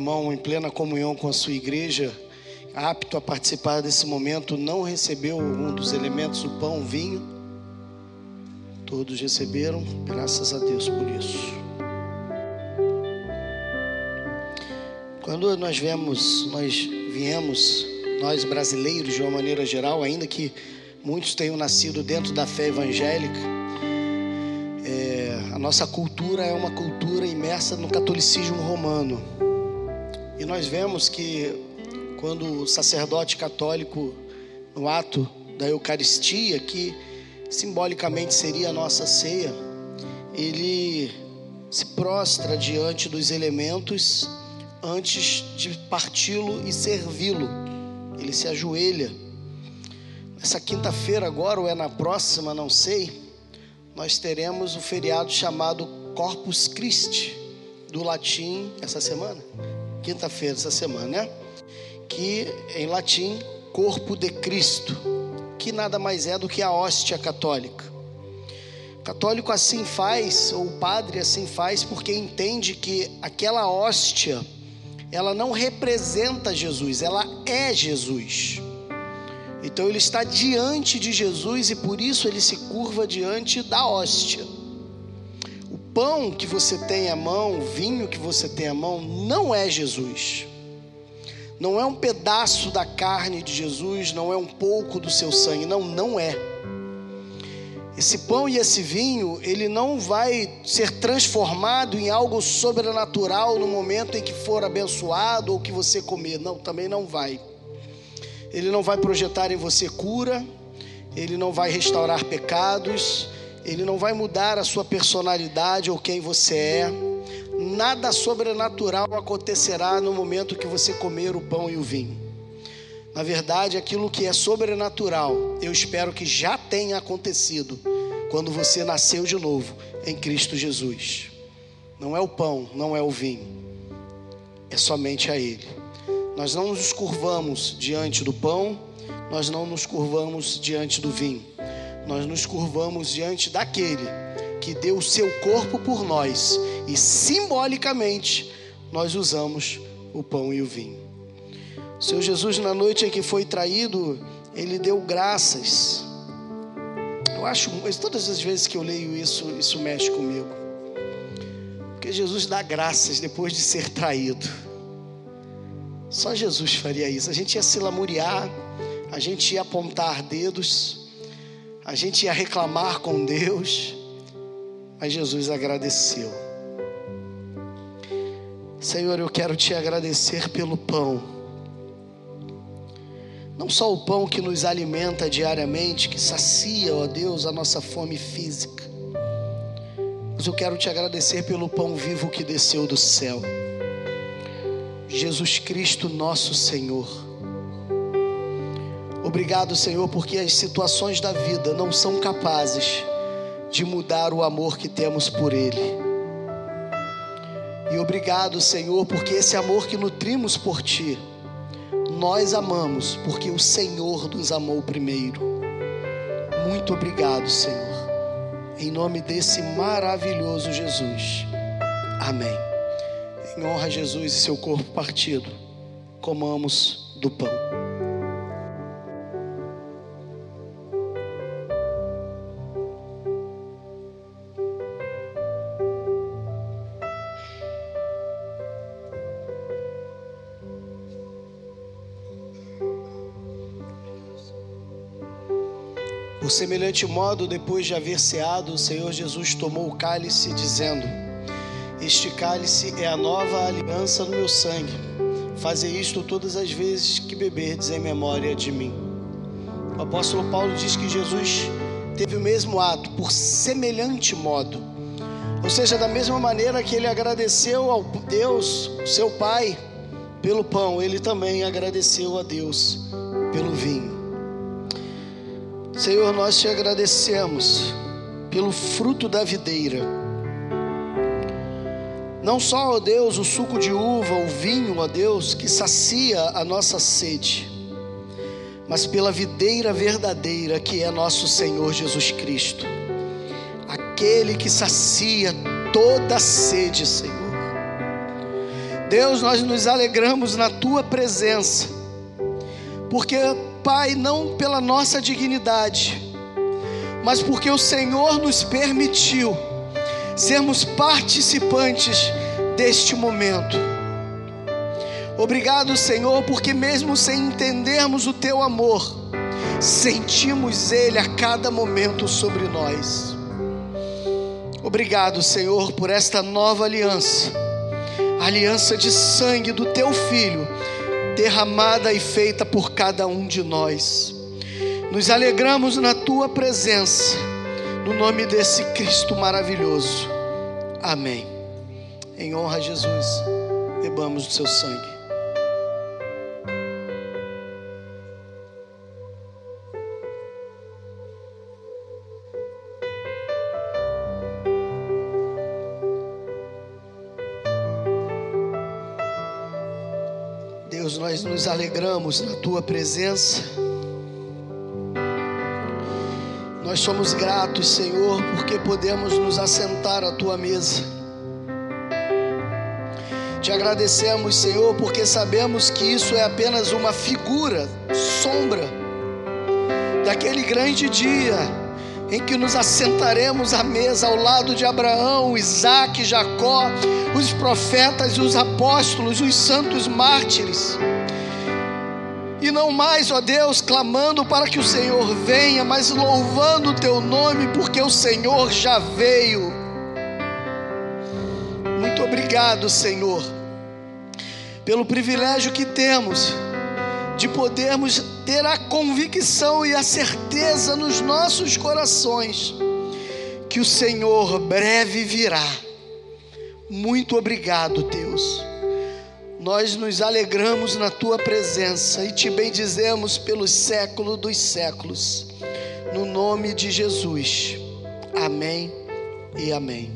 irmão em plena comunhão com a sua igreja, apto a participar desse momento, não recebeu um dos elementos, o pão, o vinho. Todos receberam, graças a Deus por isso. Quando nós vemos, nós viemos, nós brasileiros de uma maneira geral, ainda que muitos tenham nascido dentro da fé evangélica, é, a nossa cultura é uma cultura imersa no catolicismo romano. E nós vemos que quando o sacerdote católico, no ato da Eucaristia, que simbolicamente seria a nossa ceia, ele se prostra diante dos elementos antes de parti-lo e servi-lo. Ele se ajoelha. Essa quinta-feira, agora ou é na próxima, não sei, nós teremos o feriado chamado Corpus Christi, do latim, essa semana? Quinta-feira, essa semana, né? Que em latim, corpo de Cristo, que nada mais é do que a hóstia católica. Católico assim faz, ou o padre assim faz, porque entende que aquela hóstia ela não representa Jesus, ela é Jesus. Então ele está diante de Jesus e por isso ele se curva diante da hóstia. Pão que você tem à mão, o vinho que você tem à mão, não é Jesus. Não é um pedaço da carne de Jesus, não é um pouco do seu sangue, não, não é. Esse pão e esse vinho, ele não vai ser transformado em algo sobrenatural no momento em que for abençoado ou que você comer. Não, também não vai. Ele não vai projetar em você cura, ele não vai restaurar pecados, ele não vai mudar a sua personalidade ou quem você é. Nada sobrenatural acontecerá no momento que você comer o pão e o vinho. Na verdade, aquilo que é sobrenatural, eu espero que já tenha acontecido quando você nasceu de novo em Cristo Jesus. Não é o pão, não é o vinho, é somente a Ele. Nós não nos curvamos diante do pão, nós não nos curvamos diante do vinho, nós nos curvamos diante daquele que deu o seu corpo por nós e simbolicamente nós usamos o pão e o vinho. O Senhor Jesus, na noite em que foi traído, ele deu graças eu acho, todas as vezes que eu leio isso, isso mexe comigo. Porque Jesus dá graças depois de ser traído. Só Jesus faria isso. A gente ia se lamuriar, a gente ia apontar dedos, a gente ia reclamar com Deus, mas Jesus agradeceu. Senhor, eu quero te agradecer pelo pão não só o pão que nos alimenta diariamente, que sacia, ó Deus, a nossa fome física, mas eu quero te agradecer pelo pão vivo que desceu do céu. Jesus Cristo, nosso Senhor. Obrigado, Senhor, porque as situações da vida não são capazes de mudar o amor que temos por Ele. E obrigado, Senhor, porque esse amor que nutrimos por Ti nós amamos porque o Senhor nos amou primeiro. Muito obrigado, Senhor. Em nome desse maravilhoso Jesus. Amém. Em honra a Jesus e seu corpo partido, comamos do pão. Por semelhante modo, depois de haver ceado, o Senhor Jesus tomou o cálice, dizendo: Este cálice é a nova aliança no meu sangue. Fazei isto todas as vezes que beberdes em memória de mim. O apóstolo Paulo diz que Jesus teve o mesmo ato, por semelhante modo. Ou seja, da mesma maneira que ele agradeceu ao Deus, seu Pai, pelo pão, ele também agradeceu a Deus pelo vinho. Senhor, nós te agradecemos pelo fruto da videira. Não só, ó Deus, o suco de uva, o vinho, ó Deus, que sacia a nossa sede, mas pela videira verdadeira que é nosso Senhor Jesus Cristo, aquele que sacia toda sede, Senhor. Deus, nós nos alegramos na tua presença, porque, Pai, não pela nossa dignidade, mas porque o Senhor nos permitiu sermos participantes deste momento. Obrigado, Senhor, porque mesmo sem entendermos o teu amor, sentimos ele a cada momento sobre nós. Obrigado, Senhor, por esta nova aliança, aliança de sangue do teu filho, derramada e feita por cada um de nós. Nos alegramos na tua presença, no nome desse Cristo maravilhoso. Amém. Em honra a Jesus, bebamos do seu sangue. Nos alegramos na tua presença. Nós somos gratos, Senhor, porque podemos nos assentar à tua mesa. Te agradecemos, Senhor, porque sabemos que isso é apenas uma figura, sombra, daquele grande dia em que nos assentaremos à mesa ao lado de Abraão, Isaac, Jacó, os profetas, os apóstolos, os santos mártires. E não mais, ó Deus, clamando para que o Senhor venha, mas louvando o teu nome, porque o Senhor já veio. Muito obrigado, Senhor, pelo privilégio que temos de podermos ter a convicção e a certeza nos nossos corações que o Senhor breve virá. Muito obrigado, Deus. Nós nos alegramos na tua presença e te bendizemos pelos séculos dos séculos. No nome de Jesus. Amém e amém.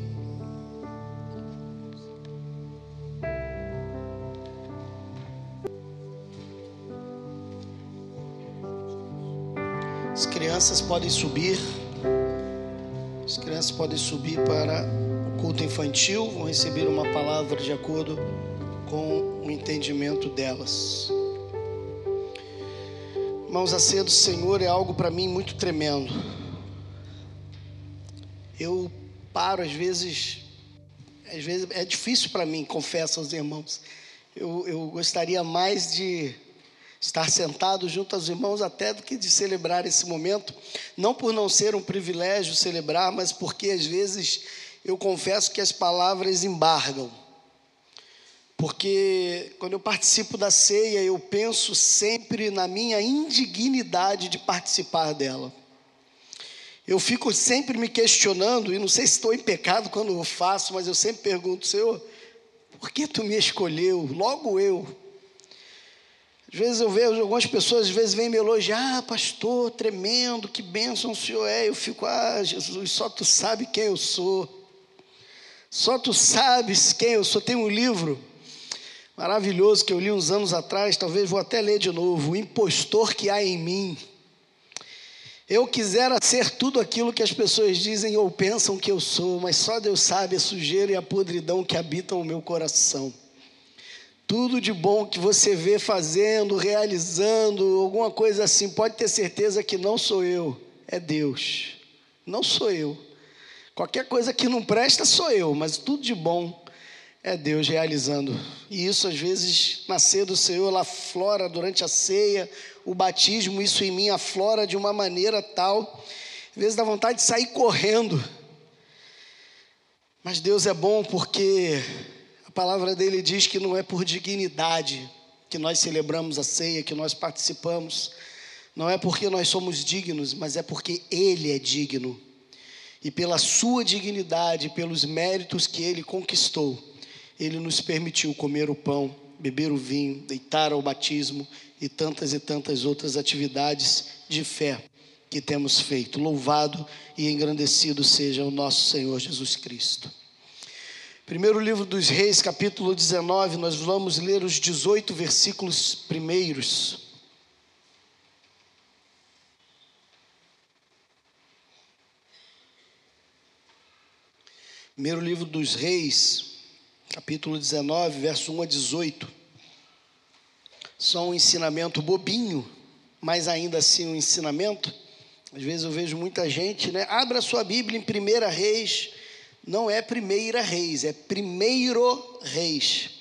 As crianças podem subir. As crianças podem subir para o culto infantil, vão receber uma palavra de acordo com o entendimento delas. Irmãos, a ceia do Senhor é algo para mim muito tremendo. Eu paro às vezes, às vezes é difícil para mim, confesso aos irmãos. Eu, eu gostaria mais de estar sentado junto aos irmãos até do que de celebrar esse momento, não por não ser um privilégio celebrar, mas porque às vezes eu confesso que as palavras embargam. Porque quando eu participo da ceia, eu penso sempre na minha indignidade de participar dela. Eu fico sempre me questionando, e não sei se estou em pecado quando eu faço, mas eu sempre pergunto, Senhor, por que tu me escolheu? Logo eu. Às vezes eu vejo algumas pessoas, às vezes vêm me elogiar, ah, pastor, tremendo, que bênção o senhor é. Eu fico, ah, Jesus, só tu sabe quem eu sou. Só tu sabes quem eu sou. Tem um livro maravilhoso que eu li uns anos atrás, talvez vou até ler de novo: O Impostor que há em mim. Eu quisera ser tudo aquilo que as pessoas dizem ou pensam que eu sou, mas só Deus sabe a sujeira e a podridão que habitam o meu coração. Tudo de bom que você vê fazendo, realizando, alguma coisa assim, pode ter certeza que não sou eu, é Deus. Não sou eu. Qualquer coisa que não presta sou eu, mas tudo de bom é Deus realizando. E isso às vezes nascer do Senhor, ela flora durante a ceia, o batismo, isso em mim aflora de uma maneira tal, às vezes dá vontade de sair correndo. Mas Deus é bom porque palavra dele diz que não é por dignidade que nós celebramos a ceia, que nós participamos. Não é porque nós somos dignos, mas é porque ele é digno. E pela sua dignidade, pelos méritos que ele conquistou, ele nos permitiu comer o pão, beber o vinho, deitar ao batismo e tantas e tantas outras atividades de fé que temos feito. Louvado e engrandecido seja o nosso Senhor Jesus Cristo. Primeiro livro dos Reis, capítulo 19, nós vamos ler os 18 versículos primeiros. Primeiro livro dos Reis, capítulo 19, verso 1 a 18. Só um ensinamento bobinho, mas ainda assim um ensinamento. Às vezes eu vejo muita gente, né? Abra sua Bíblia em 1 Reis, não é Primeira Reis, é Primeiro Reis.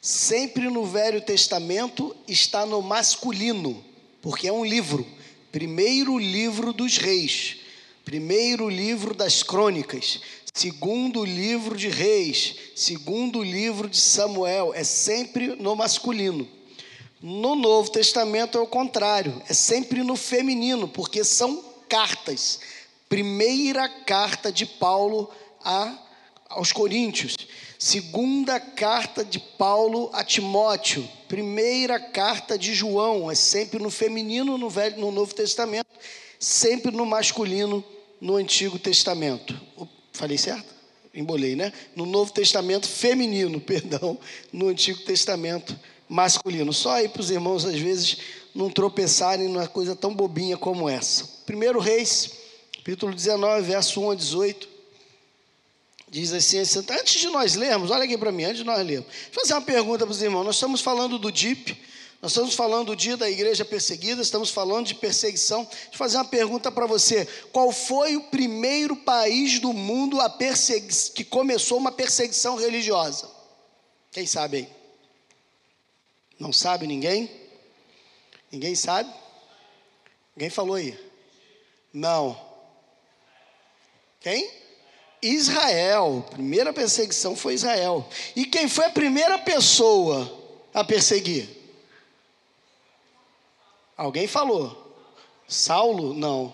Sempre no Velho Testamento está no masculino, porque é um livro. Primeiro livro dos reis, primeiro livro das crônicas, segundo livro de reis, segundo livro de Samuel, é sempre no masculino. No Novo Testamento é o contrário, é sempre no feminino, porque são cartas. Primeira carta de Paulo a, aos Coríntios, segunda carta de Paulo a Timóteo, primeira carta de João, é sempre no feminino no, Velho, no Novo Testamento, sempre no masculino no Antigo Testamento. Falei certo? Embolei, né? No Novo Testamento feminino, perdão, no Antigo Testamento masculino. Só aí para os irmãos, às vezes, não tropeçarem numa coisa tão bobinha como essa. Primeiro Reis, capítulo 19, verso 1 a 18. Diz assim, antes de nós lermos, olha aqui para mim, antes de nós lermos, eu fazer uma pergunta para os irmãos. Nós estamos falando do DIP, nós estamos falando do dia da igreja perseguida, estamos falando de perseguição. Deixa eu fazer uma pergunta para você: qual foi o primeiro país do mundo a que começou uma perseguição religiosa? Quem sabe aí? Não sabe ninguém? Ninguém sabe? Ninguém falou aí? Não. Quem? Israel. Primeira perseguição foi Israel. E quem foi a primeira pessoa a perseguir? Alguém falou? Saulo? Não.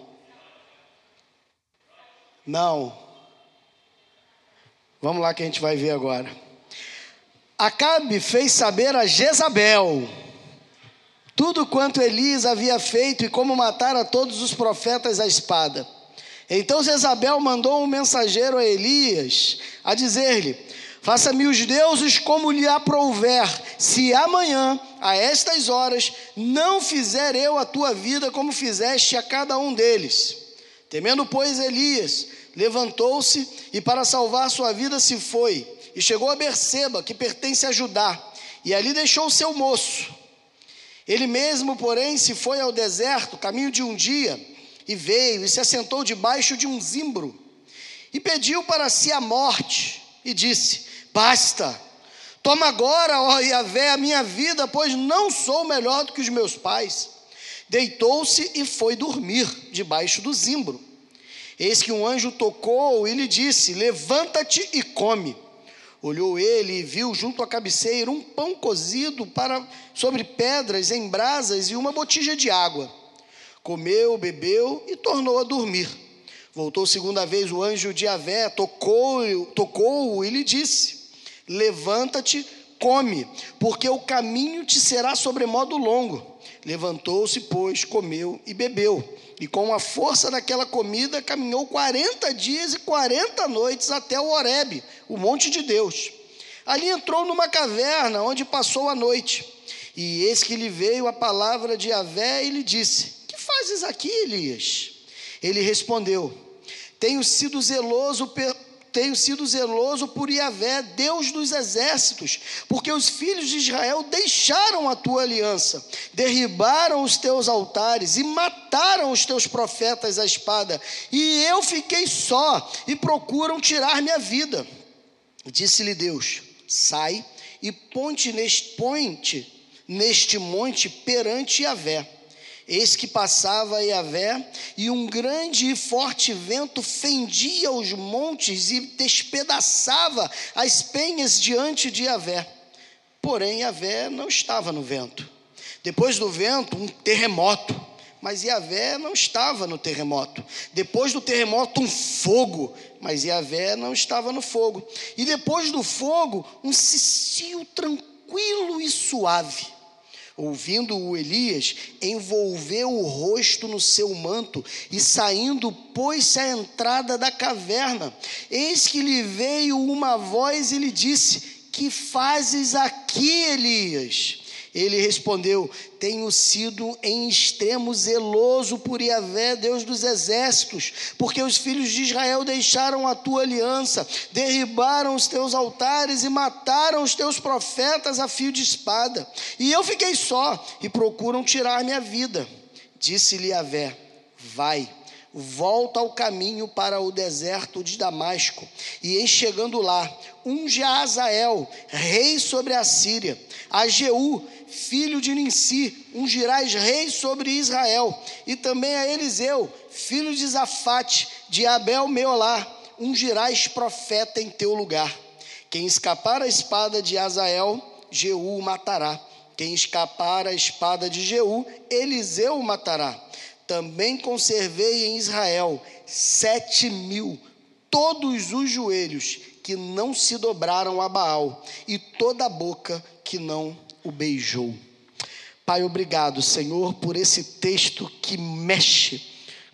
Não. Vamos lá que a gente vai ver agora. Acabe fez saber a Jezabel tudo quanto Elias havia feito e como matar a todos os profetas à espada. Então Jezabel mandou um mensageiro a Elias a dizer-lhe: Faça-me os deuses como lhe aprouver, se amanhã, a estas horas, não fizer eu a tua vida como fizeste a cada um deles. Temendo, pois, Elias, levantou-se e para salvar sua vida se foi e chegou a Berseba, que pertence a Judá, e ali deixou seu moço. Ele mesmo, porém, se foi ao deserto, caminho de um dia, e veio e se assentou debaixo de um zimbro, e pediu para si a morte, e disse: Basta, toma agora, ó Yahvé, a minha vida, pois não sou melhor do que os meus pais. Deitou-se e foi dormir debaixo do zimbro. Eis que um anjo tocou e lhe disse: Levanta-te e come. Olhou ele e viu junto à cabeceira um pão cozido para sobre pedras em brasas e uma botija de água. Comeu, bebeu e tornou a dormir. Voltou segunda vez o anjo de Avé, tocou-o tocou e lhe disse: Levanta-te, come, porque o caminho te será sobremodo longo. Levantou-se, pois, comeu e bebeu. E com a força daquela comida caminhou 40 dias e 40 noites até o Horebe, o monte de Deus. Ali entrou numa caverna onde passou a noite. E eis que lhe veio a palavra de Avé e lhe disse: Que fazes aqui, Elias? Ele respondeu: Tenho sido zeloso tenho sido zeloso por Yahvé, Deus dos exércitos, porque os filhos de Israel deixaram a tua aliança, derribaram os teus altares e mataram os teus profetas à espada, e eu fiquei só e procuram tirar minha vida. Disse-lhe Deus: Sai e ponte neste, ponte neste monte perante Yahvé. Eis que passava Yahvé, e um grande e forte vento fendia os montes e despedaçava as penhas diante de Yahvé. Porém, Yahvé não estava no vento. Depois do vento, um terremoto. Mas Yahvé não estava no terremoto. Depois do terremoto, um fogo. Mas Yahvé não estava no fogo. E depois do fogo, um cicio tranquilo e suave. Ouvindo-o Elias, envolveu o rosto no seu manto e saindo, pôs-se à entrada da caverna. Eis que lhe veio uma voz e lhe disse: Que fazes aqui, Elias? Ele respondeu: Tenho sido em extremo zeloso por Yahvé, Deus dos exércitos, porque os filhos de Israel deixaram a tua aliança, derribaram os teus altares e mataram os teus profetas a fio de espada. E eu fiquei só e procuram tirar minha vida. Disse-lhe Yahvé: Vai volta ao caminho para o deserto de Damasco, e em chegando lá, unge a Azael, rei sobre a Síria, a Jeú, filho de Ninsi, ungirás rei sobre Israel, e também a Eliseu, filho de Zafate, de Abel Meolá, ungirás profeta em teu lugar. Quem escapar a espada de Azael, Jeú o matará. Quem escapar a espada de Jeú, Eliseu o matará também conservei em Israel sete mil, todos os joelhos que não se dobraram a Baal, e toda a boca que não o beijou. Pai, obrigado, Senhor, por esse texto que mexe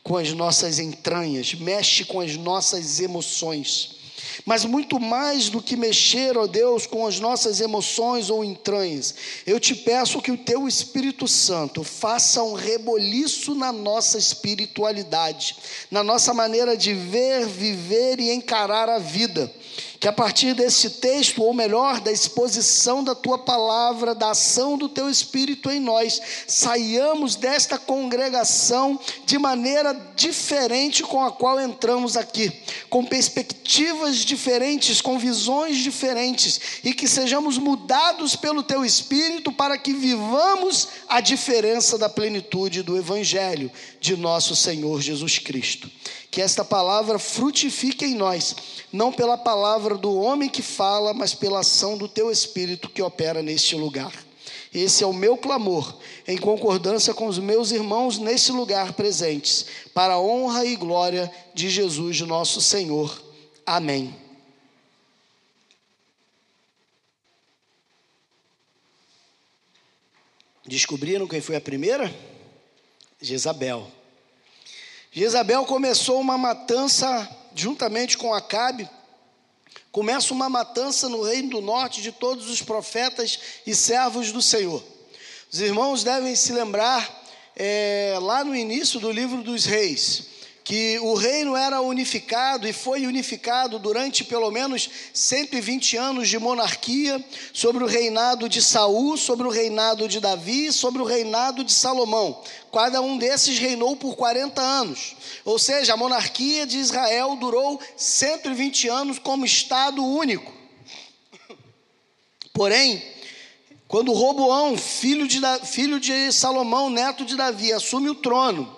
com as nossas entranhas, mexe com as nossas emoções. Mas muito mais do que mexer, ó Deus, com as nossas emoções ou entranhas, eu te peço que o teu Espírito Santo faça um reboliço na nossa espiritualidade, na nossa maneira de ver, viver e encarar a vida que a partir desse texto, ou melhor, da exposição da tua palavra, da ação do teu espírito em nós, saiamos desta congregação de maneira diferente com a qual entramos aqui, com perspectivas diferentes, com visões diferentes, e que sejamos mudados pelo teu espírito para que vivamos a diferença da plenitude do evangelho de nosso Senhor Jesus Cristo. Que esta palavra frutifique em nós, não pela palavra do homem que fala, mas pela ação do teu Espírito que opera neste lugar. Esse é o meu clamor, em concordância com os meus irmãos nesse lugar presentes, para a honra e glória de Jesus, nosso Senhor. Amém. Descobriram quem foi a primeira? Jezabel. Jezabel começou uma matança juntamente com Acabe. Começa uma matança no reino do norte de todos os profetas e servos do Senhor. Os irmãos devem se lembrar, é, lá no início do livro dos reis, que o reino era unificado e foi unificado durante pelo menos 120 anos de monarquia, sobre o reinado de Saul, sobre o reinado de Davi, sobre o reinado de Salomão. Cada um desses reinou por 40 anos. Ou seja, a monarquia de Israel durou 120 anos como estado único. Porém, quando Roboão, filho de, filho de Salomão, neto de Davi, assume o trono,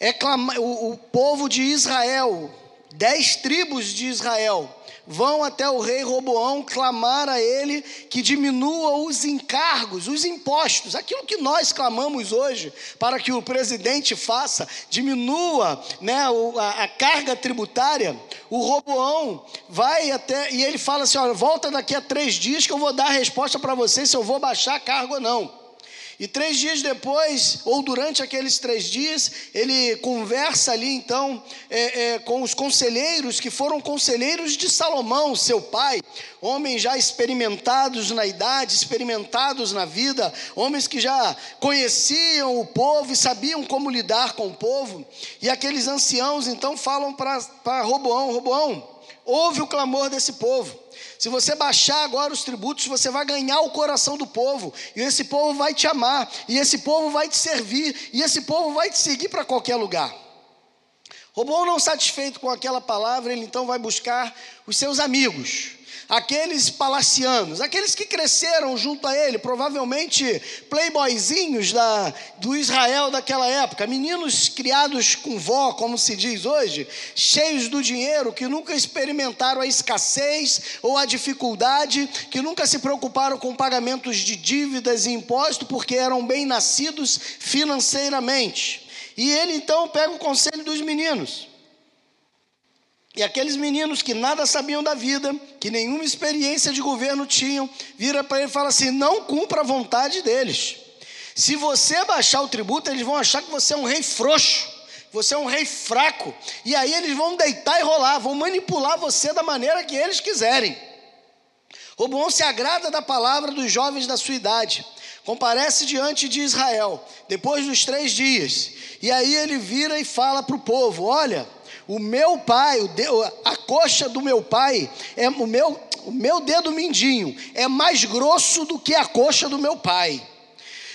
é clama, o, o povo de Israel, dez tribos de Israel, vão até o rei Roboão clamar a ele que diminua os encargos, os impostos, aquilo que nós clamamos hoje para que o presidente faça, diminua né, a, a carga tributária. O Roboão vai até e ele fala assim: olha, volta daqui a três dias que eu vou dar a resposta para você se eu vou baixar a carga ou não. E três dias depois, ou durante aqueles três dias, ele conversa ali então é, é, com os conselheiros que foram conselheiros de Salomão, seu pai, homens já experimentados na idade, experimentados na vida, homens que já conheciam o povo e sabiam como lidar com o povo. E aqueles anciãos então falam para Roboão: Roboão, ouve o clamor desse povo. Se você baixar agora os tributos, você vai ganhar o coração do povo, e esse povo vai te amar, e esse povo vai te servir, e esse povo vai te seguir para qualquer lugar. Robô não satisfeito com aquela palavra, ele então vai buscar os seus amigos aqueles palacianos, aqueles que cresceram junto a ele, provavelmente playboyzinhos da, do Israel daquela época, meninos criados com vó, como se diz hoje, cheios do dinheiro, que nunca experimentaram a escassez ou a dificuldade, que nunca se preocuparam com pagamentos de dívidas e impostos, porque eram bem nascidos financeiramente. E ele então pega o conselho dos meninos. E aqueles meninos que nada sabiam da vida, que nenhuma experiência de governo tinham, vira para ele e fala assim: não cumpra a vontade deles. Se você baixar o tributo, eles vão achar que você é um rei frouxo, você é um rei fraco, e aí eles vão deitar e rolar, vão manipular você da maneira que eles quiserem. Roboão se agrada da palavra dos jovens da sua idade. comparece diante de Israel, depois dos três dias. E aí ele vira e fala para o povo: Olha, o meu pai, a coxa do meu pai, é o meu, o meu dedo mindinho é mais grosso do que a coxa do meu pai.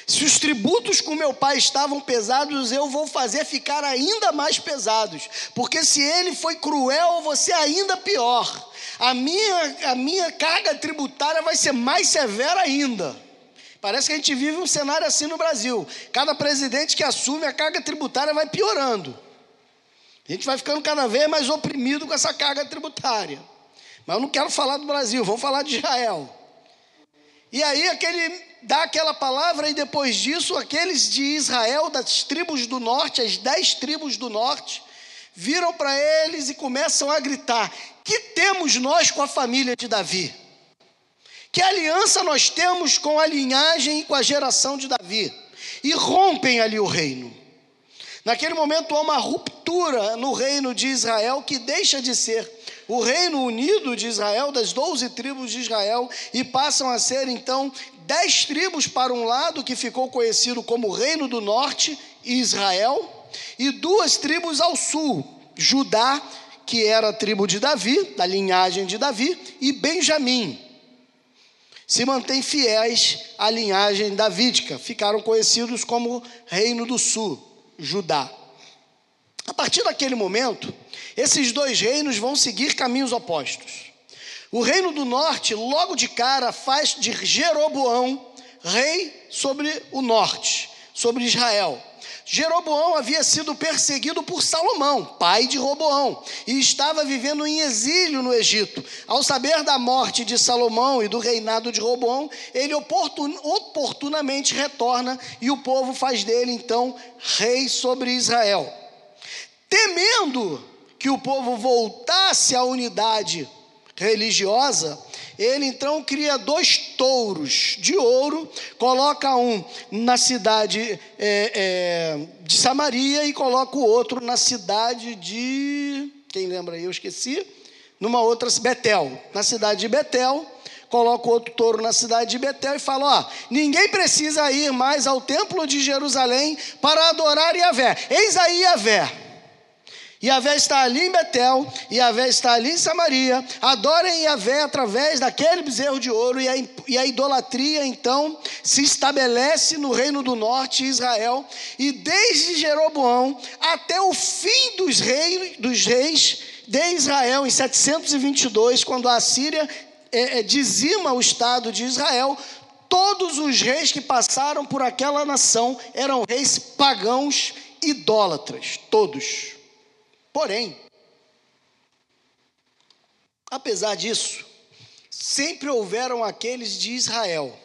Se os tributos com meu pai estavam pesados, eu vou fazer ficar ainda mais pesados, porque se ele foi cruel, você ainda pior. A minha, a minha carga tributária vai ser mais severa ainda. Parece que a gente vive um cenário assim no Brasil. Cada presidente que assume, a carga tributária vai piorando. A gente vai ficando cada vez mais oprimido com essa carga tributária. Mas eu não quero falar do Brasil, vamos falar de Israel. E aí aquele dá aquela palavra e depois disso aqueles de Israel, das tribos do norte, as dez tribos do norte, viram para eles e começam a gritar: que temos nós com a família de Davi? Que aliança nós temos com a linhagem e com a geração de Davi? E rompem ali o reino. Naquele momento há uma ruptura no reino de Israel que deixa de ser o reino unido de Israel, das doze tribos de Israel, e passam a ser então dez tribos para um lado, que ficou conhecido como Reino do Norte, Israel, e duas tribos ao sul, Judá, que era a tribo de Davi, da linhagem de Davi, e Benjamim. Se mantém fiéis à linhagem davídica, ficaram conhecidos como Reino do Sul. Judá. A partir daquele momento, esses dois reinos vão seguir caminhos opostos. O reino do norte, logo de cara, faz de Jeroboão rei sobre o norte, sobre Israel. Jeroboão havia sido perseguido por Salomão, pai de Roboão, e estava vivendo em exílio no Egito. Ao saber da morte de Salomão e do reinado de Roboão, ele oportun, oportunamente retorna e o povo faz dele então rei sobre Israel. Temendo que o povo voltasse à unidade religiosa, ele então cria dois touros de ouro, coloca um na cidade é, é, de Samaria e coloca o outro na cidade de. Quem lembra aí? Eu esqueci. Numa outra, Betel. Na cidade de Betel, coloca outro touro na cidade de Betel e fala: Ó, ninguém precisa ir mais ao templo de Jerusalém para adorar Yahvé. Eis aí Yahvé Yahvé está ali em Betel, Yahvé está ali em Samaria. Adorem Yahvé através daquele bezerro de ouro, e a, e a idolatria então se estabelece no reino do norte, Israel, e desde Jeroboão até o fim dos reis, dos reis de Israel, em 722, quando a Síria é, é, dizima o estado de Israel, todos os reis que passaram por aquela nação eram reis pagãos idólatras, todos. Porém, apesar disso, sempre houveram aqueles de Israel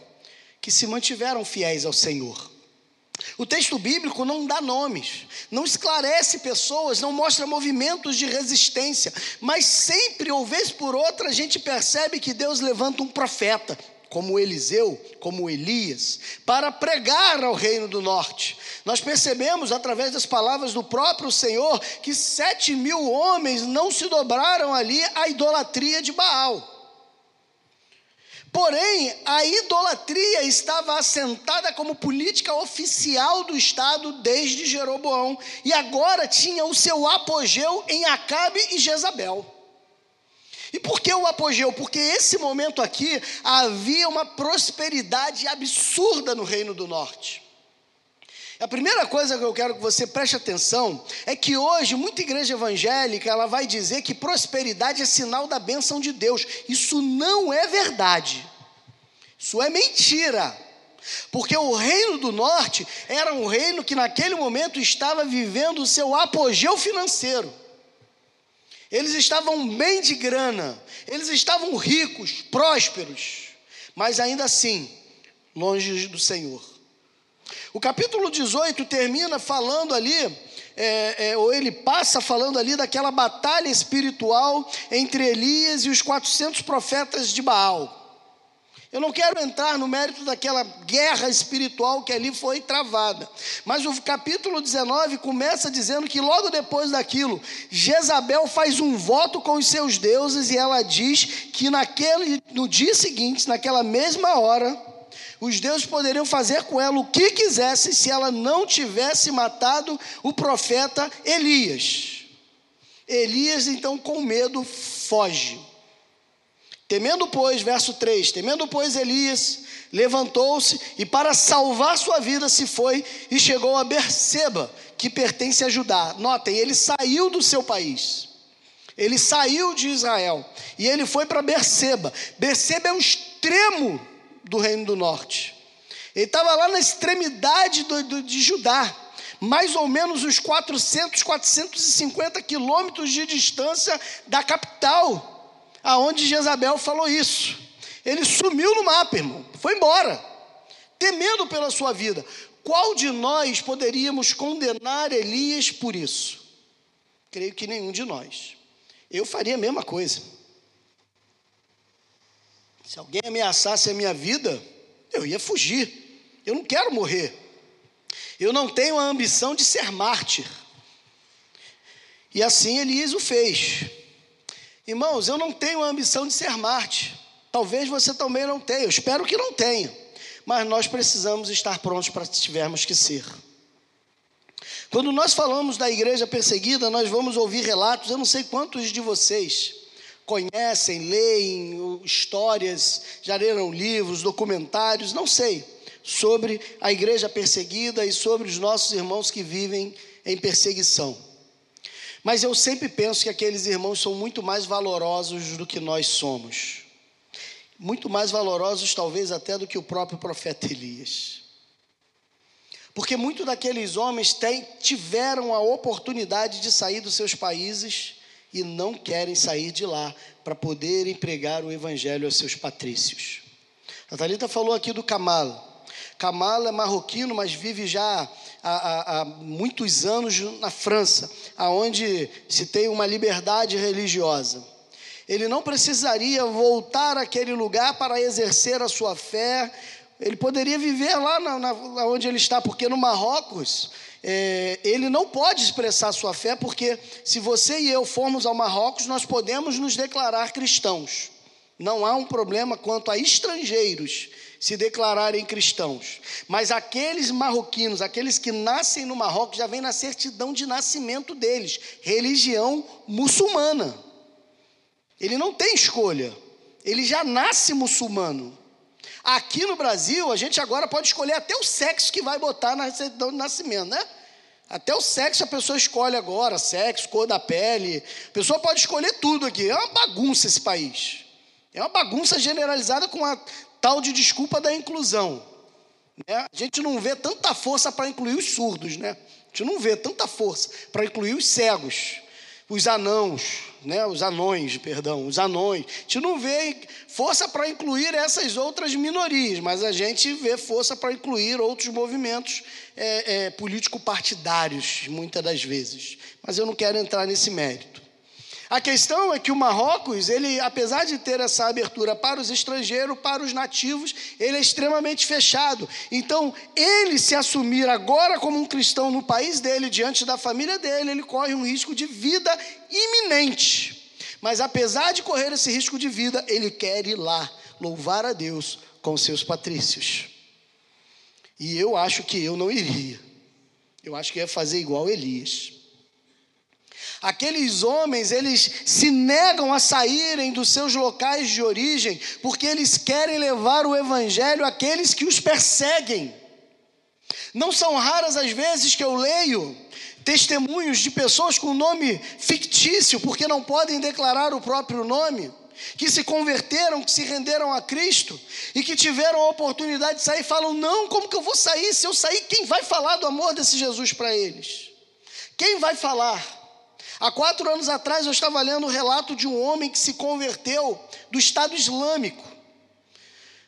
que se mantiveram fiéis ao Senhor. O texto bíblico não dá nomes, não esclarece pessoas, não mostra movimentos de resistência, mas sempre, ou vez por outra, a gente percebe que Deus levanta um profeta, como Eliseu, como Elias, para pregar ao reino do norte. Nós percebemos, através das palavras do próprio Senhor, que sete mil homens não se dobraram ali à idolatria de Baal. Porém, a idolatria estava assentada como política oficial do Estado desde Jeroboão, e agora tinha o seu apogeu em Acabe e Jezabel. E por que o apogeu? Porque esse momento aqui havia uma prosperidade absurda no Reino do Norte. A primeira coisa que eu quero que você preste atenção é que hoje muita igreja evangélica ela vai dizer que prosperidade é sinal da bênção de Deus. Isso não é verdade. Isso é mentira. Porque o reino do norte era um reino que naquele momento estava vivendo o seu apogeu financeiro. Eles estavam bem de grana, eles estavam ricos, prósperos, mas ainda assim, longe do Senhor. O capítulo 18 termina falando ali, é, é, ou ele passa falando ali daquela batalha espiritual entre Elias e os 400 profetas de Baal. Eu não quero entrar no mérito daquela guerra espiritual que ali foi travada. Mas o capítulo 19 começa dizendo que logo depois daquilo, Jezabel faz um voto com os seus deuses e ela diz que naquele, no dia seguinte, naquela mesma hora, Os deuses poderiam fazer com ela o que quisessem se ela não tivesse matado o profeta Elias. Elias, então, com medo, foge. Temendo, pois, verso 3: Temendo, pois, Elias levantou-se e, para salvar sua vida, se foi e chegou a Berseba, que pertence a Judá. Notem, ele saiu do seu país. Ele saiu de Israel e ele foi para Berseba. Berseba é o extremo do Reino do Norte. Ele estava lá na extremidade do, do, de Judá, mais ou menos uns 400, 450 quilômetros de distância da capital, aonde Jezabel falou isso. Ele sumiu no mapa, irmão, foi embora, temendo pela sua vida. Qual de nós poderíamos condenar Elias por isso? Creio que nenhum de nós. Eu faria a mesma coisa. Se alguém ameaçasse a minha vida, eu ia fugir. Eu não quero morrer. Eu não tenho a ambição de ser mártir. E assim Elias o fez. Irmãos, eu não tenho a ambição de ser mártir. Talvez você também não tenha. Eu espero que não tenha. Mas nós precisamos estar prontos para se tivermos que ser. Quando nós falamos da igreja perseguida, nós vamos ouvir relatos, eu não sei quantos de vocês conhecem, leem histórias, já leram livros, documentários, não sei, sobre a igreja perseguida e sobre os nossos irmãos que vivem em perseguição. Mas eu sempre penso que aqueles irmãos são muito mais valorosos do que nós somos. Muito mais valorosos, talvez, até do que o próprio profeta Elias. Porque muitos daqueles homens têm, tiveram a oportunidade de sair dos seus países e não querem sair de lá para poder empregar o evangelho aos seus patrícios. A Thalita falou aqui do Kamal. Kamal é marroquino, mas vive já há, há, há muitos anos na França, aonde se tem uma liberdade religiosa. Ele não precisaria voltar àquele lugar para exercer a sua fé. Ele poderia viver lá na, na, onde ele está, porque no Marrocos é, ele não pode expressar sua fé, porque se você e eu formos ao Marrocos, nós podemos nos declarar cristãos. Não há um problema quanto a estrangeiros se declararem cristãos. Mas aqueles marroquinos, aqueles que nascem no Marrocos, já vem na certidão de nascimento deles, religião muçulmana. Ele não tem escolha, ele já nasce muçulmano. Aqui no Brasil, a gente agora pode escolher até o sexo que vai botar na certidão de nascimento, né? Até o sexo a pessoa escolhe agora, sexo, cor da pele. A pessoa pode escolher tudo aqui. É uma bagunça esse país. É uma bagunça generalizada com a tal de desculpa da inclusão. Né? A gente não vê tanta força para incluir os surdos, né? A gente não vê tanta força para incluir os cegos os anãos, né, os anões, perdão, os anões. A gente não vê força para incluir essas outras minorias, mas a gente vê força para incluir outros movimentos é, é, político-partidários, muitas das vezes. Mas eu não quero entrar nesse mérito. A questão é que o Marrocos, ele, apesar de ter essa abertura para os estrangeiros, para os nativos, ele é extremamente fechado. Então, ele se assumir agora como um cristão no país dele, diante da família dele, ele corre um risco de vida iminente. Mas apesar de correr esse risco de vida, ele quer ir lá louvar a Deus com seus patrícios. E eu acho que eu não iria. Eu acho que ia fazer igual Elias. Aqueles homens, eles se negam a saírem dos seus locais de origem, porque eles querem levar o evangelho àqueles que os perseguem. Não são raras as vezes que eu leio testemunhos de pessoas com nome fictício, porque não podem declarar o próprio nome, que se converteram, que se renderam a Cristo e que tiveram a oportunidade de sair, falam: "Não, como que eu vou sair? Se eu sair, quem vai falar do amor desse Jesus para eles? Quem vai falar?" Há quatro anos atrás eu estava lendo o relato de um homem que se converteu do Estado Islâmico.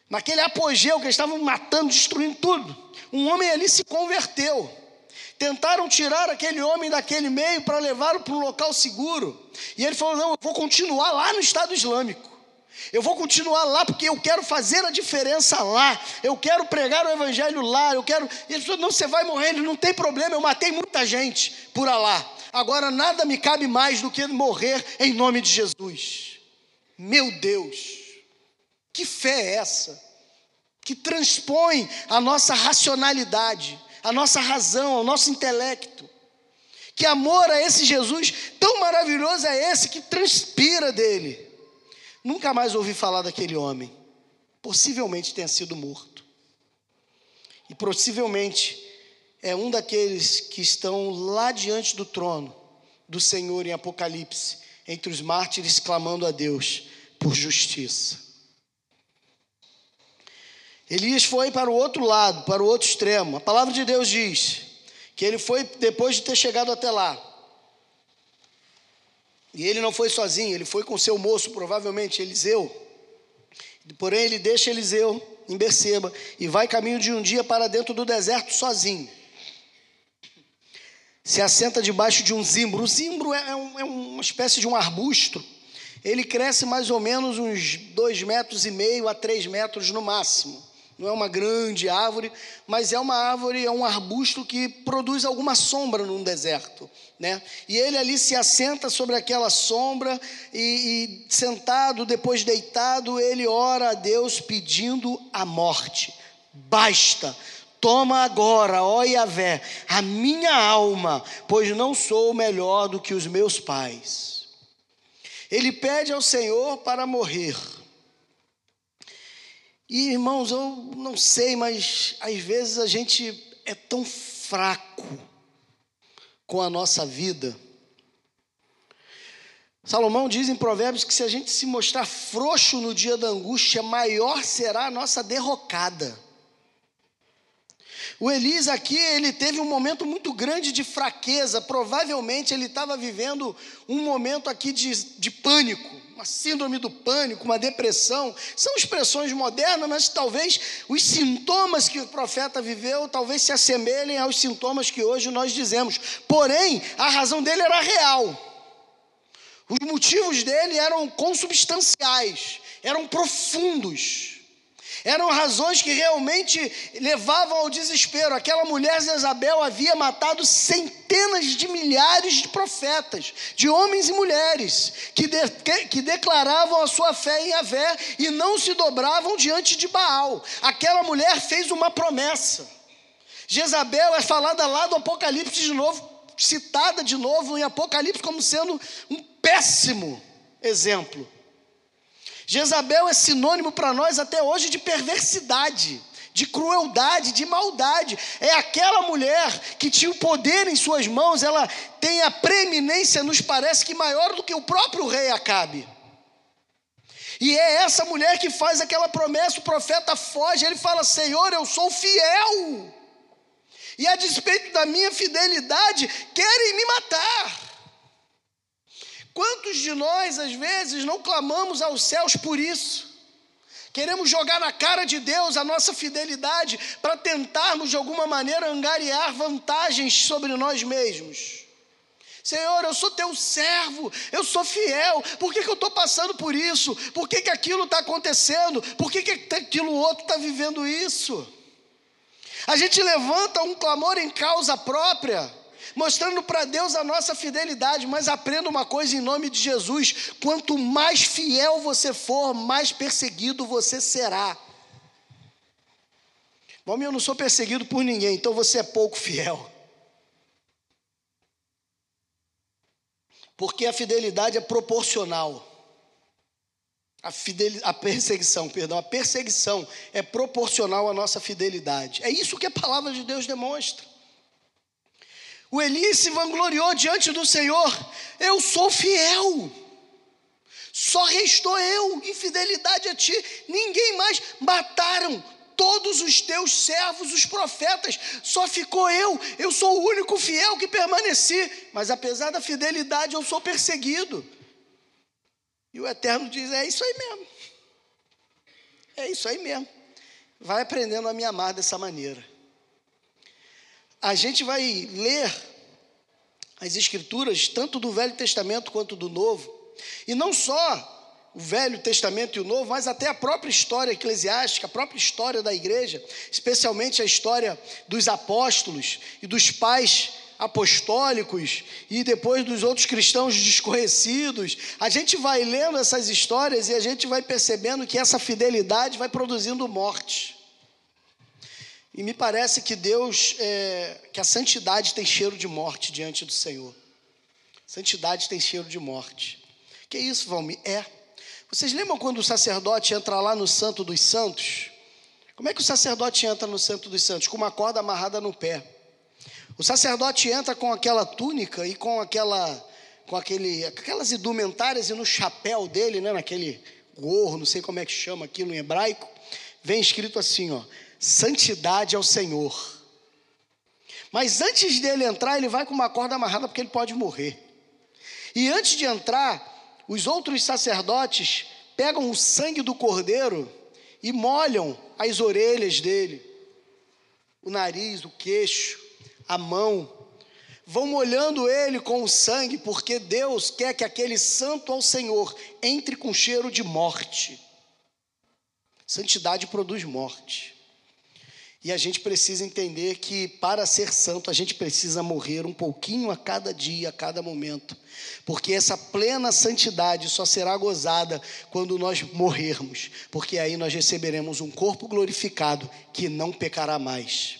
Naquele apogeu que eles estavam matando, destruindo tudo. Um homem ali se converteu. Tentaram tirar aquele homem daquele meio para levá-lo para um local seguro. E ele falou: Não, eu vou continuar lá no Estado Islâmico. Eu vou continuar lá porque eu quero fazer a diferença lá. Eu quero pregar o evangelho lá. Eu quero. E ele falou: Não, você vai morrer, não tem problema. Eu matei muita gente por lá. Agora nada me cabe mais do que morrer em nome de Jesus. Meu Deus, que fé é essa? que transpõe a nossa racionalidade, a nossa razão, o nosso intelecto. Que amor a esse Jesus tão maravilhoso é esse que transpira dele. Nunca mais ouvi falar daquele homem. Possivelmente tenha sido morto. E possivelmente é um daqueles que estão lá diante do trono do Senhor em Apocalipse, entre os mártires clamando a Deus por justiça. Elias foi para o outro lado, para o outro extremo. A palavra de Deus diz que ele foi depois de ter chegado até lá. E ele não foi sozinho, ele foi com seu moço, provavelmente Eliseu. Porém, ele deixa Eliseu em Beceba e vai caminho de um dia para dentro do deserto sozinho se assenta debaixo de um zimbro. O zimbro é, é, um, é, uma espécie de um arbusto. Ele cresce mais ou menos uns dois metros e meio a três metros no máximo. Não é uma grande árvore, mas é uma árvore, é um arbusto que produz alguma sombra num deserto. Né? E ele ali se assenta sobre aquela sombra e, e sentado, depois deitado, ele ora a Deus pedindo a morte. Basta, Toma agora, ó Yahvé, a minha alma, pois não sou melhor do que os meus pais. Ele pede ao Senhor para morrer. E irmãos, eu não sei, mas às vezes a gente é tão fraco com a nossa vida. Salomão diz em Provérbios que se a gente se mostrar frouxo no dia da angústia, maior será a nossa derrocada. O Elias aqui, ele teve um momento muito grande de fraqueza, provavelmente ele estava vivendo um momento aqui de, de pânico, uma síndrome do pânico, uma depressão. São expressões modernas, mas talvez os sintomas que o profeta viveu talvez se assemelhem aos sintomas que hoje nós dizemos. Porém, a razão dele era real. Os motivos dele eram consubstanciais, eram profundos. Eram razões que realmente levavam ao desespero. Aquela mulher Jezabel havia matado centenas de milhares de profetas, de homens e mulheres, que, de, que, que declaravam a sua fé em Avé e não se dobravam diante de Baal. Aquela mulher fez uma promessa. Jezabel é falada lá do Apocalipse de novo, citada de novo em Apocalipse como sendo um péssimo exemplo. Jezabel é sinônimo para nós até hoje de perversidade, de crueldade, de maldade. É aquela mulher que tinha o poder em suas mãos, ela tem a preeminência, nos parece que maior do que o próprio rei Acabe. E é essa mulher que faz aquela promessa, o profeta foge, ele fala: Senhor, eu sou fiel. E a despeito da minha fidelidade, querem me matar. Quantos de nós, às vezes, não clamamos aos céus por isso? Queremos jogar na cara de Deus a nossa fidelidade para tentarmos, de alguma maneira, angariar vantagens sobre nós mesmos. Senhor, eu sou teu servo, eu sou fiel, por que, que eu estou passando por isso? Por que, que aquilo está acontecendo? Por que, que aquilo outro está vivendo isso? A gente levanta um clamor em causa própria mostrando para Deus a nossa fidelidade. Mas aprenda uma coisa em nome de Jesus: quanto mais fiel você for, mais perseguido você será. Bom, eu não sou perseguido por ninguém, então você é pouco fiel. Porque a fidelidade é proporcional. A, fidel... a perseguição, perdão, a perseguição é proporcional à nossa fidelidade. É isso que a palavra de Deus demonstra. O Eli se vangloriou diante do Senhor: Eu sou fiel. Só restou eu, infidelidade a ti. Ninguém mais. Mataram todos os teus servos, os profetas. Só ficou eu. Eu sou o único fiel que permaneci. Mas apesar da fidelidade, eu sou perseguido. E o Eterno diz: É isso aí mesmo. É isso aí mesmo. Vai aprendendo a me amar dessa maneira a gente vai ler as Escrituras, tanto do Velho Testamento quanto do Novo, e não só o Velho Testamento e o Novo, mas até a própria história eclesiástica, a própria história da igreja, especialmente a história dos apóstolos e dos pais apostólicos e depois dos outros cristãos desconhecidos. A gente vai lendo essas histórias e a gente vai percebendo que essa fidelidade vai produzindo morte. E me parece que Deus, é, que a santidade tem cheiro de morte diante do Senhor. Santidade tem cheiro de morte. Que isso, Valmir? É. Vocês lembram quando o sacerdote entra lá no Santo dos Santos? Como é que o sacerdote entra no Santo dos Santos? Com uma corda amarrada no pé. O sacerdote entra com aquela túnica e com aquela com aquele, aquelas indumentárias e no chapéu dele, né, naquele gorro, não sei como é que chama aquilo em hebraico, vem escrito assim, ó: Santidade ao Senhor. Mas antes dele entrar, ele vai com uma corda amarrada porque ele pode morrer. E antes de entrar, os outros sacerdotes pegam o sangue do cordeiro e molham as orelhas dele, o nariz, o queixo, a mão. Vão molhando ele com o sangue, porque Deus quer que aquele santo ao Senhor entre com cheiro de morte. Santidade produz morte. E a gente precisa entender que para ser santo a gente precisa morrer um pouquinho a cada dia, a cada momento. Porque essa plena santidade só será gozada quando nós morrermos, porque aí nós receberemos um corpo glorificado que não pecará mais.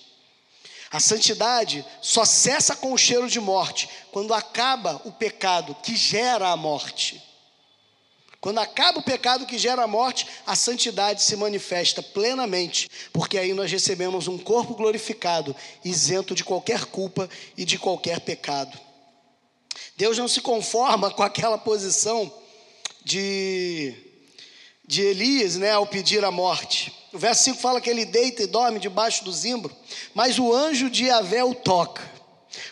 A santidade só cessa com o cheiro de morte quando acaba o pecado que gera a morte. Quando acaba o pecado que gera a morte, a santidade se manifesta plenamente, porque aí nós recebemos um corpo glorificado, isento de qualquer culpa e de qualquer pecado. Deus não se conforma com aquela posição de, de Elias, né, ao pedir a morte. O verso 5 fala que ele deita e dorme debaixo do zimbro, mas o anjo de Yahvé o toca.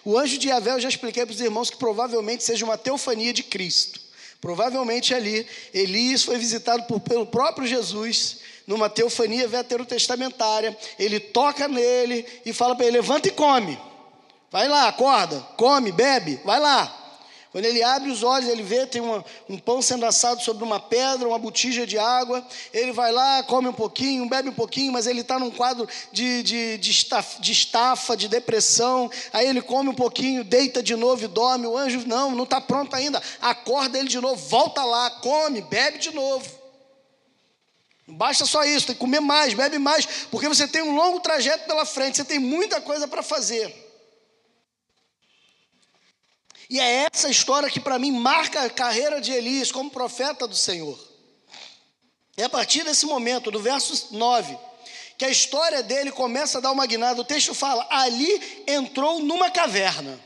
O anjo de Yahvé, eu já expliquei para os irmãos que provavelmente seja uma teofania de Cristo. Provavelmente ali, Elias foi visitado por, pelo próprio Jesus, numa teofania veterotestamentária. Ele toca nele e fala para ele: levanta e come. Vai lá, acorda, come, bebe, vai lá. Quando ele abre os olhos, ele vê, tem uma, um pão sendo assado sobre uma pedra, uma botija de água. Ele vai lá, come um pouquinho, bebe um pouquinho, mas ele está num quadro de, de, de, estafa, de estafa, de depressão. Aí ele come um pouquinho, deita de novo e dorme. O anjo, não, não está pronto ainda. Acorda ele de novo, volta lá, come, bebe de novo. Não basta só isso, tem que comer mais, bebe mais, porque você tem um longo trajeto pela frente, você tem muita coisa para fazer. E é essa história que para mim marca a carreira de Elias como profeta do Senhor. É a partir desse momento, do verso 9, que a história dele começa a dar uma guinada. O texto fala: ali entrou numa caverna.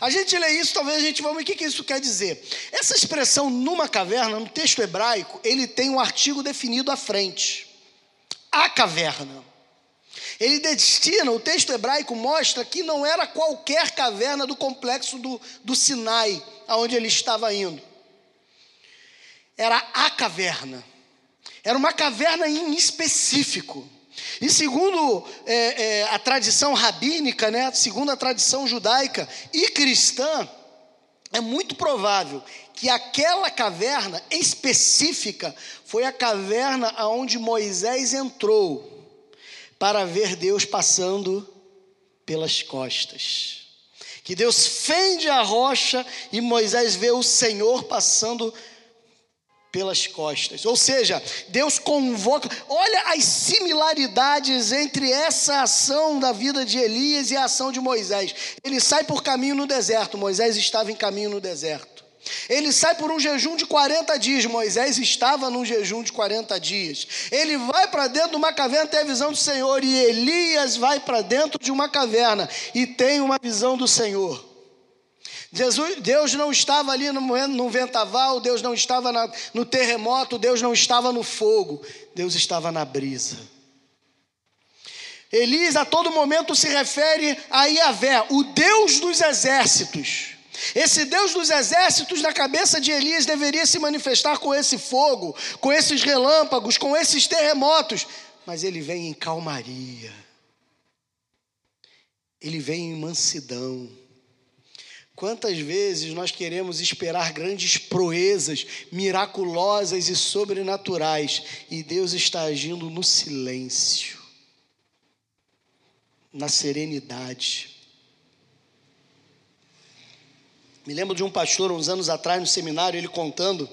A gente lê isso, talvez a gente vamos, o que, que isso quer dizer? Essa expressão numa caverna, no texto hebraico, ele tem um artigo definido à frente. A caverna. Ele destina, o texto hebraico mostra que não era qualquer caverna do complexo do, do Sinai, aonde ele estava indo. Era a caverna. Era uma caverna em específico. E segundo é, é, a tradição rabínica, né, segundo a tradição judaica e cristã, é muito provável que aquela caverna específica foi a caverna aonde Moisés entrou para ver Deus passando pelas costas. Que Deus fende a rocha e Moisés vê o Senhor passando pelas costas. Ou seja, Deus convoca. Olha as similaridades entre essa ação da vida de Elias e a ação de Moisés. Ele sai por caminho no deserto, Moisés estava em caminho no deserto. Ele sai por um jejum de 40 dias. Moisés estava num jejum de 40 dias. Ele vai para dentro de uma caverna, tem a visão do Senhor. E Elias vai para dentro de uma caverna e tem uma visão do Senhor. Jesus, Deus não estava ali no, no ventaval, Deus não estava na, no terremoto, Deus não estava no fogo, Deus estava na brisa. Elias a todo momento se refere a Iavé, o Deus dos exércitos. Esse Deus dos exércitos na cabeça de Elias deveria se manifestar com esse fogo, com esses relâmpagos, com esses terremotos, mas ele vem em calmaria, ele vem em mansidão. Quantas vezes nós queremos esperar grandes proezas miraculosas e sobrenaturais e Deus está agindo no silêncio, na serenidade. Me lembro de um pastor, uns anos atrás, no seminário, ele contando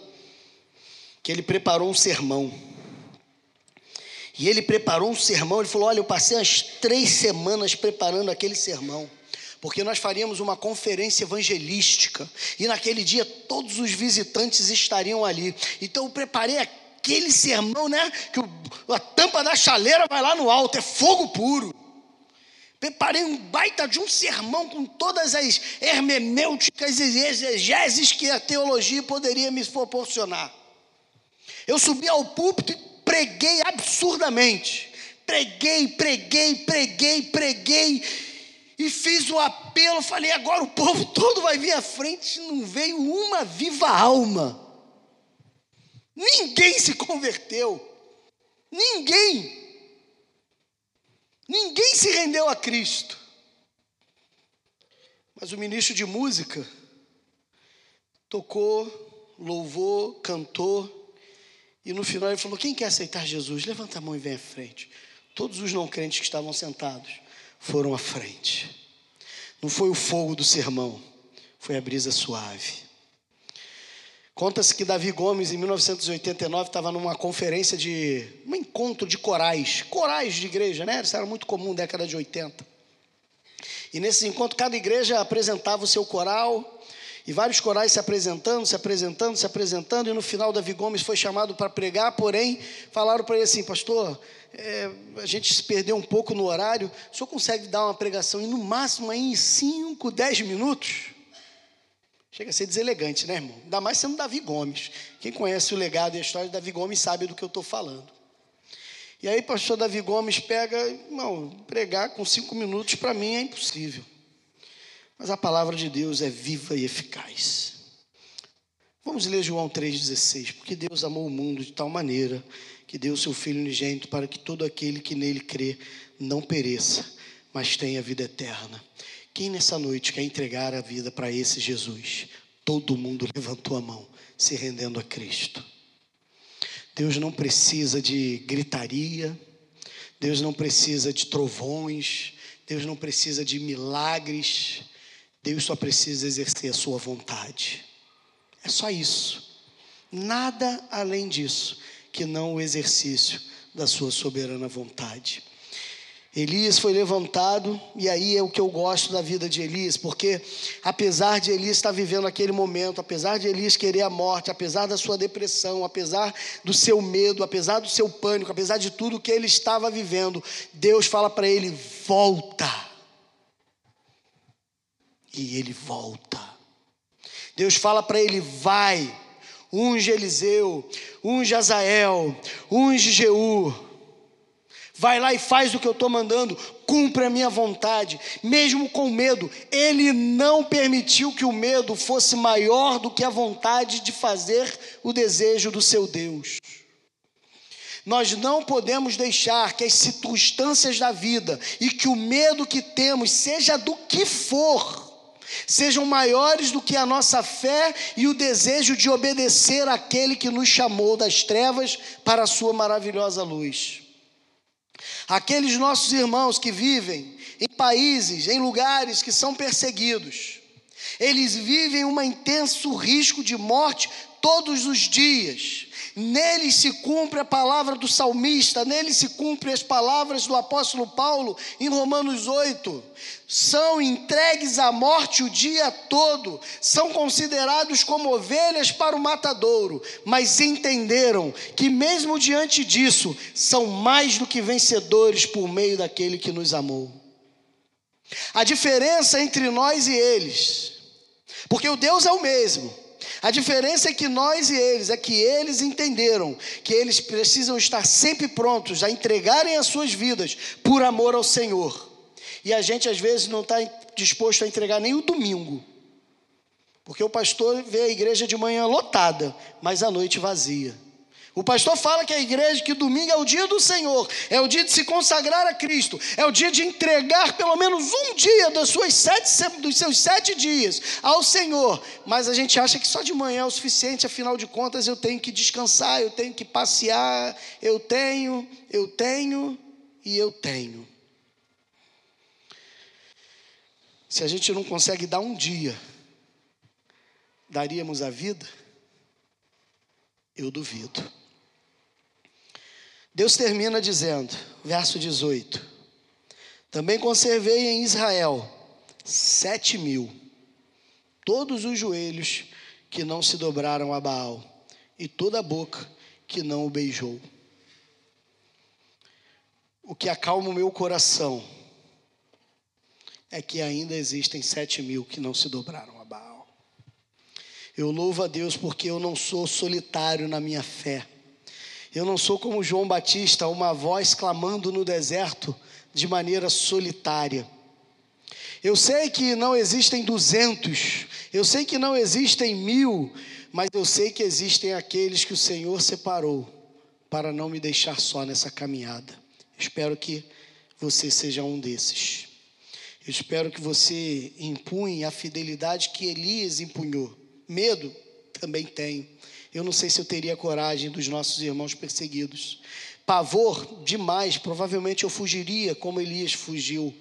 que ele preparou um sermão. E ele preparou um sermão. Ele falou: Olha, eu passei as três semanas preparando aquele sermão porque nós faríamos uma conferência evangelística e naquele dia todos os visitantes estariam ali. Então eu preparei aquele sermão, né? Que a tampa da chaleira vai lá no alto, é fogo puro. Preparei um baita de um sermão com todas as hermenêuticas e exegeses que a teologia poderia me proporcionar. Eu subi ao púlpito e preguei absurdamente. Preguei, preguei, preguei, preguei e fiz o apelo, falei, agora o povo todo vai vir à frente, não veio uma viva alma. Ninguém se converteu. Ninguém. Ninguém se rendeu a Cristo. Mas o ministro de música tocou, louvou, cantou, e no final ele falou: Quem quer aceitar Jesus? Levanta a mão e vem à frente. Todos os não crentes que estavam sentados foram à frente. Não foi o fogo do sermão, foi a brisa suave. Conta-se que Davi Gomes, em 1989, estava numa conferência de. um encontro de corais, corais de igreja, né? Isso era muito comum, década de 80. E nesse encontro, cada igreja apresentava o seu coral, e vários corais se apresentando, se apresentando, se apresentando, e no final Davi Gomes foi chamado para pregar, porém, falaram para ele assim, pastor, é, a gente se perdeu um pouco no horário, o senhor consegue dar uma pregação e no máximo aí em 5, 10 minutos? Chega a ser deselegante, né, irmão? Ainda mais sendo Davi Gomes. Quem conhece o legado e a história de Davi Gomes sabe do que eu estou falando. E aí, pastor Davi Gomes pega, irmão, pregar com cinco minutos para mim é impossível. Mas a palavra de Deus é viva e eficaz. Vamos ler João 3,16. Porque Deus amou o mundo de tal maneira que deu o seu Filho unigênito para que todo aquele que nele crê não pereça, mas tenha vida eterna. Quem nessa noite quer entregar a vida para esse Jesus? Todo mundo levantou a mão, se rendendo a Cristo. Deus não precisa de gritaria, Deus não precisa de trovões, Deus não precisa de milagres, Deus só precisa exercer a sua vontade. É só isso. Nada além disso que não o exercício da sua soberana vontade. Elias foi levantado, e aí é o que eu gosto da vida de Elias, porque apesar de Elias estar vivendo aquele momento, apesar de Elias querer a morte, apesar da sua depressão, apesar do seu medo, apesar do seu pânico, apesar de tudo que ele estava vivendo, Deus fala para ele: volta. E ele volta. Deus fala para ele: vai, unge Eliseu, unge Azael, unge Jeú vai lá e faz o que eu estou mandando, cumpre a minha vontade, mesmo com medo. Ele não permitiu que o medo fosse maior do que a vontade de fazer o desejo do seu Deus. Nós não podemos deixar que as circunstâncias da vida e que o medo que temos, seja do que for, sejam maiores do que a nossa fé e o desejo de obedecer àquele que nos chamou das trevas para a sua maravilhosa luz. Aqueles nossos irmãos que vivem em países, em lugares que são perseguidos, eles vivem um intenso risco de morte todos os dias. Neles se cumpre a palavra do salmista, neles se cumpre as palavras do apóstolo Paulo em Romanos 8. São entregues à morte o dia todo, são considerados como ovelhas para o matadouro, mas entenderam que, mesmo diante disso, são mais do que vencedores por meio daquele que nos amou. A diferença entre nós e eles, porque o Deus é o mesmo, a diferença é que nós e eles, é que eles entenderam que eles precisam estar sempre prontos a entregarem as suas vidas por amor ao Senhor. E a gente às vezes não está disposto a entregar nem o domingo. Porque o pastor vê a igreja de manhã lotada, mas à noite vazia. O pastor fala que a igreja, que domingo é o dia do Senhor, é o dia de se consagrar a Cristo, é o dia de entregar pelo menos um dia dos, suas sete, dos seus sete dias ao Senhor. Mas a gente acha que só de manhã é o suficiente, afinal de contas eu tenho que descansar, eu tenho que passear, eu tenho, eu tenho e eu tenho. Se a gente não consegue dar um dia, daríamos a vida? Eu duvido. Deus termina dizendo, verso 18: Também conservei em Israel sete mil, todos os joelhos que não se dobraram a Baal, e toda a boca que não o beijou. O que acalma o meu coração é que ainda existem sete mil que não se dobraram a Baal. Eu louvo a Deus porque eu não sou solitário na minha fé. Eu não sou como João Batista, uma voz clamando no deserto de maneira solitária. Eu sei que não existem duzentos, eu sei que não existem mil, mas eu sei que existem aqueles que o Senhor separou para não me deixar só nessa caminhada. Espero que você seja um desses. Eu espero que você empunhe a fidelidade que Elias empunhou. Medo também tenho. Eu não sei se eu teria coragem dos nossos irmãos perseguidos. Pavor demais, provavelmente eu fugiria como Elias fugiu.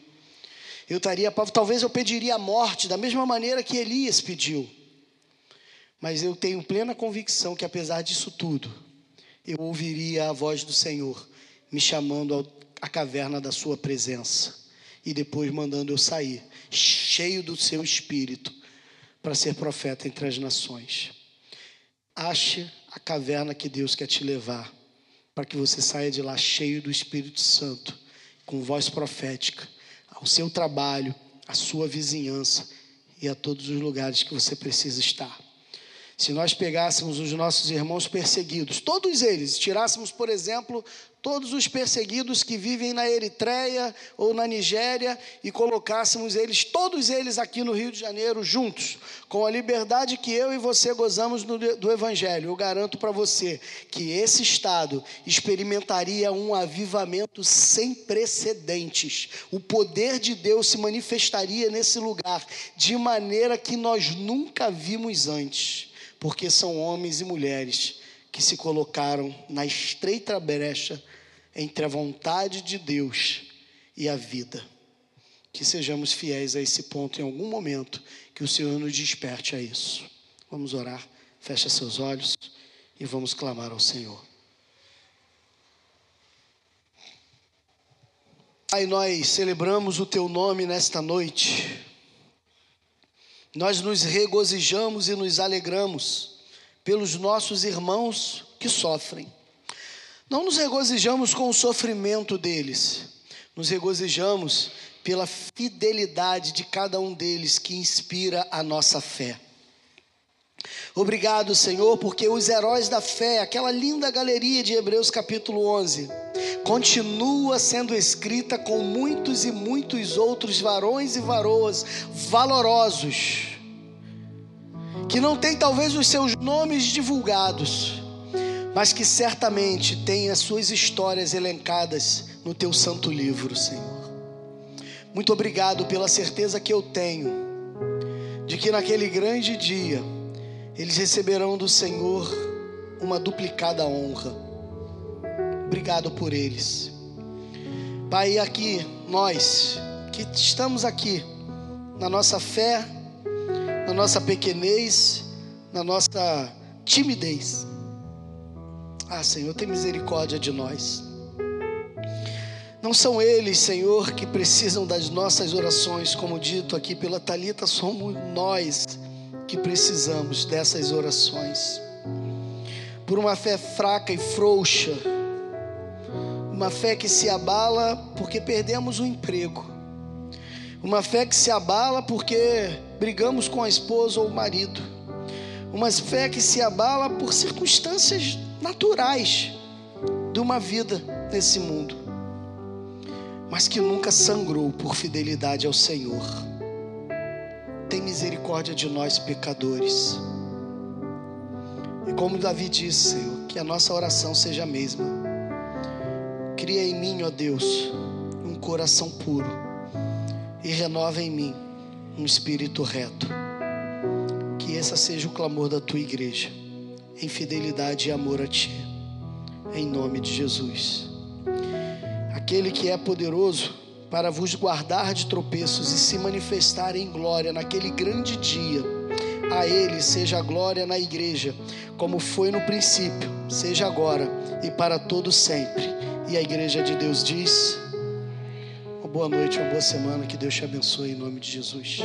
Eu estaria, talvez eu pediria a morte da mesma maneira que Elias pediu. Mas eu tenho plena convicção que apesar disso tudo, eu ouviria a voz do Senhor me chamando à caverna da sua presença e depois mandando eu sair, cheio do seu espírito, para ser profeta entre as nações. Ache a caverna que Deus quer te levar, para que você saia de lá cheio do Espírito Santo, com voz profética, ao seu trabalho, à sua vizinhança e a todos os lugares que você precisa estar. Se nós pegássemos os nossos irmãos perseguidos, todos eles, tirássemos, por exemplo, todos os perseguidos que vivem na Eritreia ou na Nigéria e colocássemos eles, todos eles aqui no Rio de Janeiro, juntos, com a liberdade que eu e você gozamos do, Evangelho, eu garanto para você que esse Estado experimentaria um avivamento sem precedentes. O poder de Deus se manifestaria nesse lugar de maneira que nós nunca vimos antes porque são homens e mulheres que se colocaram na estreita brecha entre a vontade de Deus e a vida. Que sejamos fiéis a esse ponto em algum momento, que o Senhor nos desperte a isso. Vamos orar, fecha seus olhos e vamos clamar ao Senhor. Pai, nós celebramos o Teu nome nesta noite nós nos regozijamos e nos alegramos pelos nossos irmãos que sofrem. Não nos regozijamos com o sofrimento deles, nos regozijamos pela fidelidade de cada um deles que inspira a nossa fé. Obrigado, Senhor, porque os heróis da fé, aquela linda galeria de Hebreus capítulo 11, continua sendo escrita com muitos e muitos outros varões e varoas valorosos, que não tem talvez os seus nomes divulgados, mas que certamente tem as suas histórias elencadas no teu santo livro, Senhor. Muito obrigado pela certeza que eu tenho de que naquele grande dia eles receberão do Senhor uma duplicada honra Obrigado por eles. Pai, aqui nós que estamos aqui na nossa fé, na nossa pequenez, na nossa timidez. Ah, Senhor, tem misericórdia de nós. Não são eles, Senhor, que precisam das nossas orações, como dito aqui pela Talita, somos nós que precisamos dessas orações. Por uma fé fraca e frouxa, uma fé que se abala porque perdemos o emprego. Uma fé que se abala porque brigamos com a esposa ou o marido. Uma fé que se abala por circunstâncias naturais de uma vida nesse mundo. Mas que nunca sangrou por fidelidade ao Senhor. Tem misericórdia de nós pecadores. E como Davi disse, que a nossa oração seja a mesma Cria em mim, ó Deus, um coração puro e renova em mim um espírito reto. Que esse seja o clamor da tua igreja, em fidelidade e amor a ti, em nome de Jesus. Aquele que é poderoso para vos guardar de tropeços e se manifestar em glória naquele grande dia. A Ele seja a glória na igreja, como foi no princípio, seja agora e para todo sempre E a igreja de Deus diz: uma boa noite, uma boa semana, que Deus te abençoe em nome de Jesus.